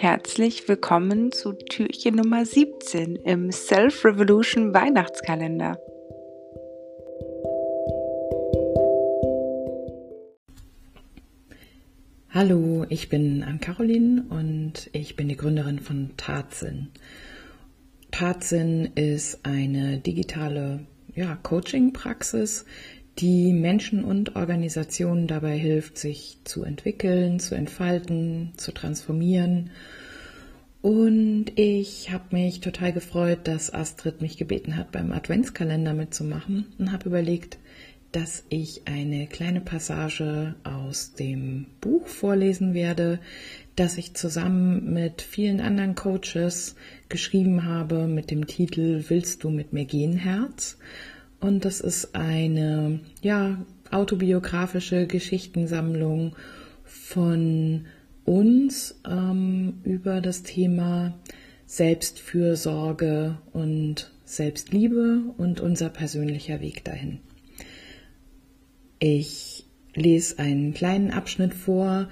Herzlich willkommen zu Türchen Nummer 17 im Self Revolution Weihnachtskalender. Hallo, ich bin Ann-Caroline und ich bin die Gründerin von Tatsinn. Tatsinn ist eine digitale ja, Coaching-Praxis, die Menschen und Organisationen dabei hilft, sich zu entwickeln, zu entfalten, zu transformieren. Und ich habe mich total gefreut, dass Astrid mich gebeten hat, beim Adventskalender mitzumachen und habe überlegt, dass ich eine kleine Passage aus dem Buch vorlesen werde, das ich zusammen mit vielen anderen Coaches geschrieben habe mit dem Titel Willst du mit mir gehen, Herz? Und das ist eine, ja, autobiografische Geschichtensammlung von uns ähm, über das Thema Selbstfürsorge und Selbstliebe und unser persönlicher Weg dahin. Ich lese einen kleinen Abschnitt vor,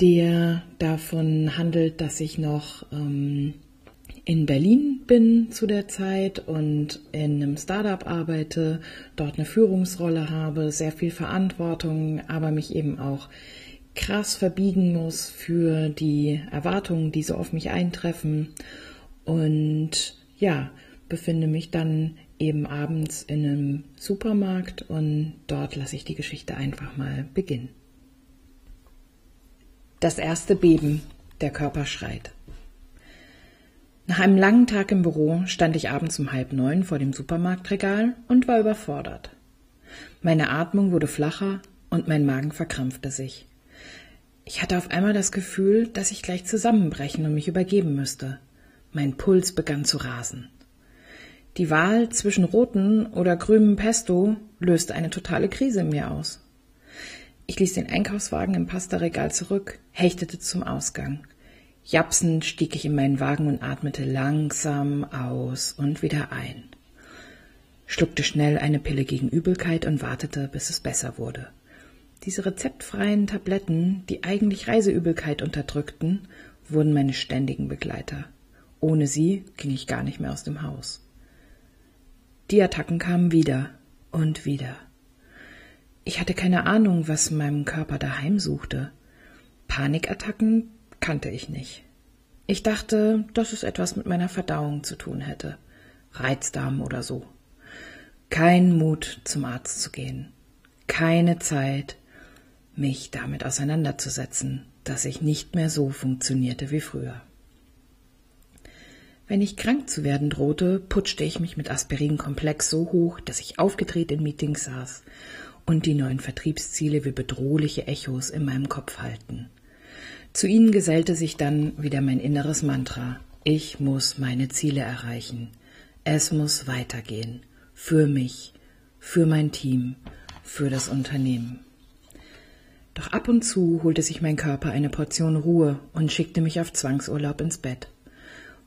der davon handelt, dass ich noch ähm, in Berlin bin zu der Zeit und in einem Startup arbeite, dort eine Führungsrolle habe, sehr viel Verantwortung, aber mich eben auch krass verbiegen muss für die Erwartungen, die so auf mich eintreffen. Und ja, befinde mich dann eben abends in einem Supermarkt und dort lasse ich die Geschichte einfach mal beginnen. Das erste Beben, der Körper schreit. Nach einem langen Tag im Büro stand ich abends um halb neun vor dem Supermarktregal und war überfordert. Meine Atmung wurde flacher und mein Magen verkrampfte sich. Ich hatte auf einmal das Gefühl, dass ich gleich zusammenbrechen und mich übergeben müsste. Mein Puls begann zu rasen. Die Wahl zwischen roten oder grünem Pesto löste eine totale Krise in mir aus. Ich ließ den Einkaufswagen im Pastaregal zurück, hechtete zum Ausgang. Japsend stieg ich in meinen Wagen und atmete langsam aus und wieder ein. Schluckte schnell eine Pille gegen Übelkeit und wartete, bis es besser wurde. Diese rezeptfreien Tabletten, die eigentlich Reiseübelkeit unterdrückten, wurden meine ständigen Begleiter. Ohne sie ging ich gar nicht mehr aus dem Haus. Die Attacken kamen wieder und wieder. Ich hatte keine Ahnung, was meinem Körper daheim suchte. Panikattacken kannte ich nicht. Ich dachte, dass es etwas mit meiner Verdauung zu tun hätte. Reizdarm oder so. Kein Mut, zum Arzt zu gehen. Keine Zeit, mich damit auseinanderzusetzen, dass ich nicht mehr so funktionierte wie früher. Wenn ich krank zu werden drohte, putschte ich mich mit Aspirinkomplex so hoch, dass ich aufgedreht in Meetings saß und die neuen Vertriebsziele wie bedrohliche Echos in meinem Kopf halten. Zu ihnen gesellte sich dann wieder mein inneres Mantra. Ich muss meine Ziele erreichen. Es muss weitergehen. Für mich, für mein Team, für das Unternehmen. Doch ab und zu holte sich mein Körper eine Portion Ruhe und schickte mich auf Zwangsurlaub ins Bett.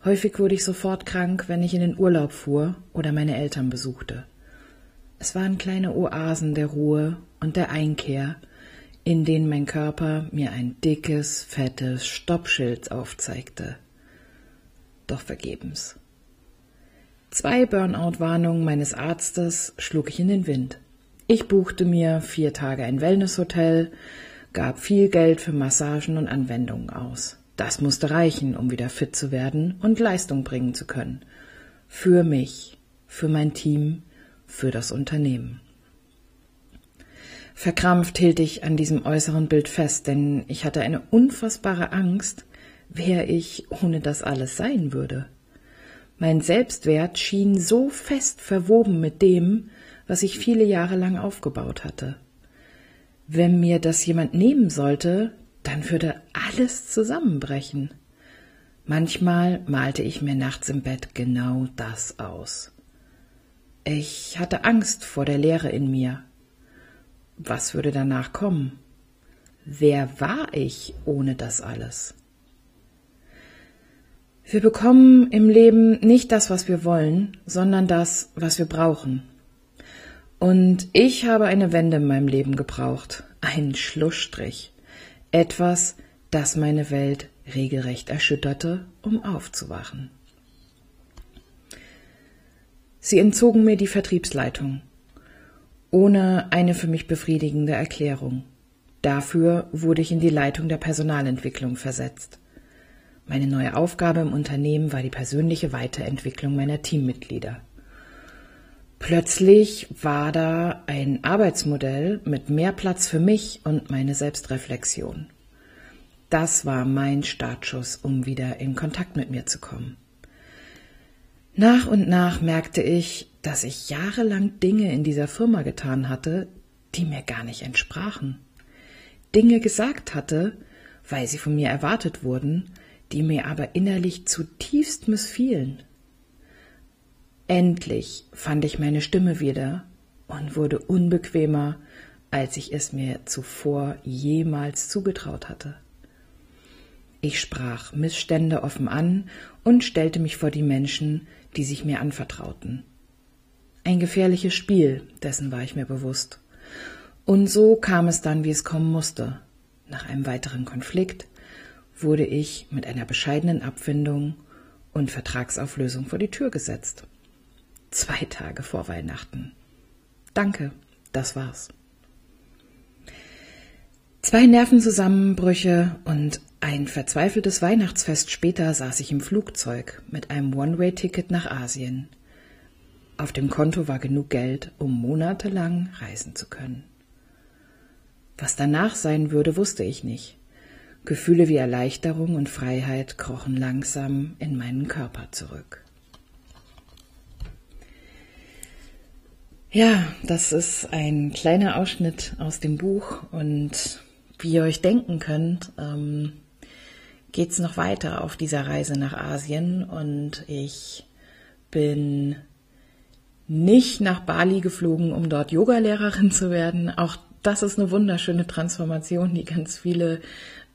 Häufig wurde ich sofort krank, wenn ich in den Urlaub fuhr oder meine Eltern besuchte. Es waren kleine Oasen der Ruhe und der Einkehr, in denen mein Körper mir ein dickes, fettes Stoppschild aufzeigte. Doch vergebens. Zwei Burnout-Warnungen meines Arztes schlug ich in den Wind. Ich buchte mir vier Tage ein Wellnesshotel, gab viel Geld für Massagen und Anwendungen aus. Das musste reichen, um wieder fit zu werden und Leistung bringen zu können. Für mich, für mein Team, für das Unternehmen. Verkrampft hielt ich an diesem äußeren Bild fest, denn ich hatte eine unfassbare Angst, wer ich ohne das alles sein würde. Mein Selbstwert schien so fest verwoben mit dem, was ich viele Jahre lang aufgebaut hatte. Wenn mir das jemand nehmen sollte, dann würde alles zusammenbrechen. Manchmal malte ich mir nachts im Bett genau das aus. Ich hatte Angst vor der Leere in mir, was würde danach kommen? Wer war ich ohne das alles? Wir bekommen im Leben nicht das, was wir wollen, sondern das, was wir brauchen. Und ich habe eine Wende in meinem Leben gebraucht, einen Schlussstrich, etwas, das meine Welt regelrecht erschütterte, um aufzuwachen. Sie entzogen mir die Vertriebsleitung, ohne eine für mich befriedigende Erklärung. Dafür wurde ich in die Leitung der Personalentwicklung versetzt. Meine neue Aufgabe im Unternehmen war die persönliche Weiterentwicklung meiner Teammitglieder. Plötzlich war da ein Arbeitsmodell mit mehr Platz für mich und meine Selbstreflexion. Das war mein Startschuss, um wieder in Kontakt mit mir zu kommen. Nach und nach merkte ich, dass ich jahrelang Dinge in dieser Firma getan hatte, die mir gar nicht entsprachen. Dinge gesagt hatte, weil sie von mir erwartet wurden, die mir aber innerlich zutiefst missfielen. Endlich fand ich meine Stimme wieder und wurde unbequemer, als ich es mir zuvor jemals zugetraut hatte. Ich sprach Missstände offen an und stellte mich vor die Menschen, die sich mir anvertrauten. Ein gefährliches Spiel, dessen war ich mir bewusst. Und so kam es dann, wie es kommen musste. Nach einem weiteren Konflikt wurde ich mit einer bescheidenen Abfindung und Vertragsauflösung vor die Tür gesetzt. Zwei Tage vor Weihnachten. Danke, das war's. Zwei Nervenzusammenbrüche und ein verzweifeltes Weihnachtsfest später saß ich im Flugzeug mit einem One-Way-Ticket nach Asien. Auf dem Konto war genug Geld, um monatelang reisen zu können. Was danach sein würde, wusste ich nicht. Gefühle wie Erleichterung und Freiheit krochen langsam in meinen Körper zurück. Ja, das ist ein kleiner Ausschnitt aus dem Buch und wie ihr euch denken könnt, ähm, geht es noch weiter auf dieser Reise nach Asien und ich bin nicht nach Bali geflogen, um dort Yogalehrerin zu werden. Auch das ist eine wunderschöne Transformation, die ganz viele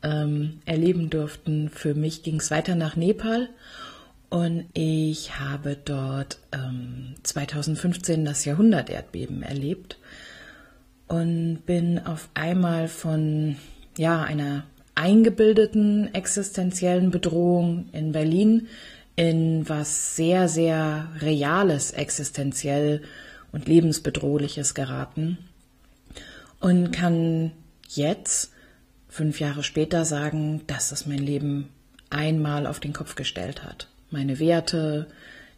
ähm, erleben durften. Für mich ging es weiter nach Nepal und ich habe dort ähm, 2015 das Jahrhunderterdbeben erlebt und bin auf einmal von ja einer eingebildeten existenziellen Bedrohung in Berlin in was sehr, sehr Reales, existenziell und lebensbedrohliches geraten und kann jetzt, fünf Jahre später, sagen, dass es mein Leben einmal auf den Kopf gestellt hat. Meine Werte,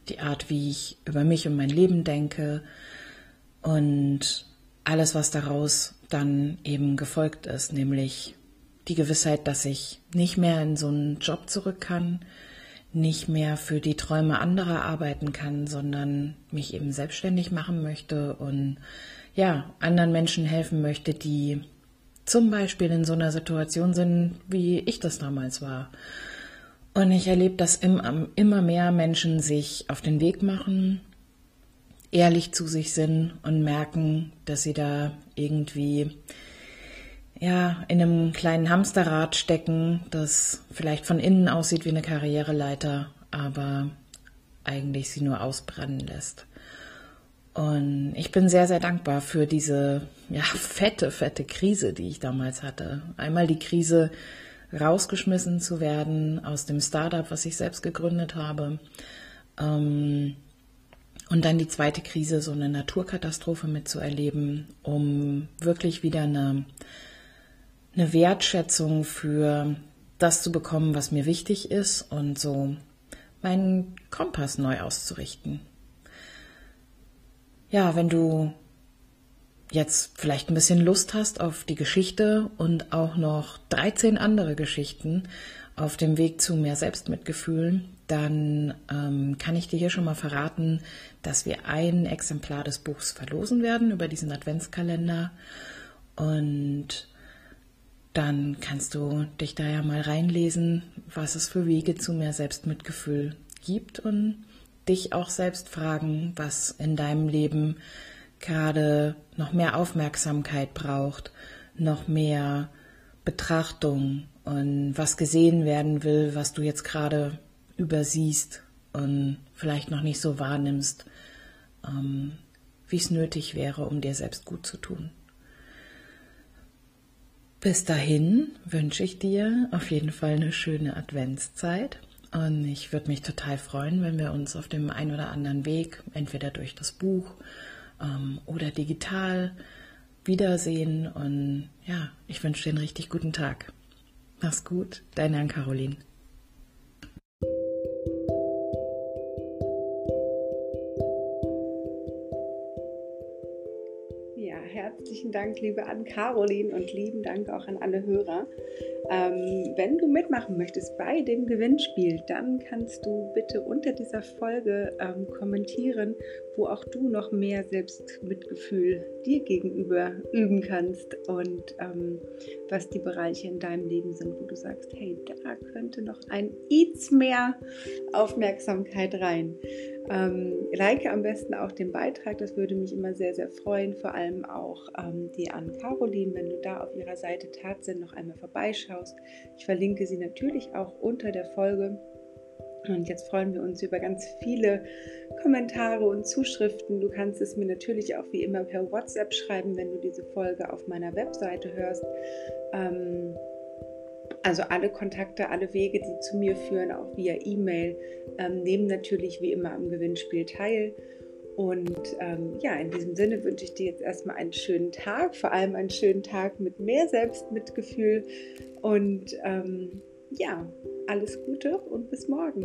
die Art, wie ich über mich und mein Leben denke und alles, was daraus dann eben gefolgt ist, nämlich die Gewissheit, dass ich nicht mehr in so einen Job zurück kann, nicht mehr für die Träume anderer arbeiten kann, sondern mich eben selbstständig machen möchte und ja, anderen Menschen helfen möchte, die zum Beispiel in so einer Situation sind, wie ich das damals war. Und ich erlebe, dass immer mehr Menschen sich auf den Weg machen, ehrlich zu sich sind und merken, dass sie da irgendwie ja, in einem kleinen Hamsterrad stecken, das vielleicht von innen aussieht wie eine Karriereleiter, aber eigentlich sie nur ausbrennen lässt. Und ich bin sehr, sehr dankbar für diese ja, fette, fette Krise, die ich damals hatte. Einmal die Krise, rausgeschmissen zu werden aus dem Startup, was ich selbst gegründet habe. Ähm, und dann die zweite Krise, so eine Naturkatastrophe mitzuerleben, um wirklich wieder eine eine Wertschätzung für das zu bekommen, was mir wichtig ist und so meinen Kompass neu auszurichten. Ja, wenn du jetzt vielleicht ein bisschen Lust hast auf die Geschichte und auch noch 13 andere Geschichten auf dem Weg zu mehr Selbstmitgefühl, dann ähm, kann ich dir hier schon mal verraten, dass wir ein Exemplar des Buchs verlosen werden über diesen Adventskalender. Und dann kannst du dich da ja mal reinlesen, was es für Wege zu mehr Selbstmitgefühl gibt und dich auch selbst fragen, was in deinem Leben gerade noch mehr Aufmerksamkeit braucht, noch mehr Betrachtung und was gesehen werden will, was du jetzt gerade übersiehst und vielleicht noch nicht so wahrnimmst, ähm, wie es nötig wäre, um dir selbst gut zu tun. Bis dahin wünsche ich dir auf jeden Fall eine schöne Adventszeit. Und ich würde mich total freuen, wenn wir uns auf dem einen oder anderen Weg, entweder durch das Buch ähm, oder digital, wiedersehen. Und ja, ich wünsche dir einen richtig guten Tag. Mach's gut, deine Ann-Caroline. Herzlichen Dank, liebe Ann-Caroline, und lieben Dank auch an alle Hörer. Ähm, wenn du mitmachen möchtest bei dem Gewinnspiel, dann kannst du bitte unter dieser Folge ähm, kommentieren, wo auch du noch mehr Selbstmitgefühl dir gegenüber üben kannst und ähm, was die Bereiche in deinem Leben sind, wo du sagst, hey, da könnte noch ein Eats mehr Aufmerksamkeit rein. Ähm, like am besten auch den Beitrag, das würde mich immer sehr, sehr freuen. Vor allem auch ähm, die an Caroline, wenn du da auf ihrer Seite Tatsinn noch einmal vorbeischaust. Ich verlinke sie natürlich auch unter der Folge. Und jetzt freuen wir uns über ganz viele Kommentare und Zuschriften. Du kannst es mir natürlich auch wie immer per WhatsApp schreiben, wenn du diese Folge auf meiner Webseite hörst. Ähm, also alle Kontakte, alle Wege, die zu mir führen, auch via E-Mail, ähm, nehmen natürlich wie immer am Gewinnspiel teil. Und ähm, ja, in diesem Sinne wünsche ich dir jetzt erstmal einen schönen Tag, vor allem einen schönen Tag mit mehr Selbstmitgefühl. Und ähm, ja, alles Gute und bis morgen.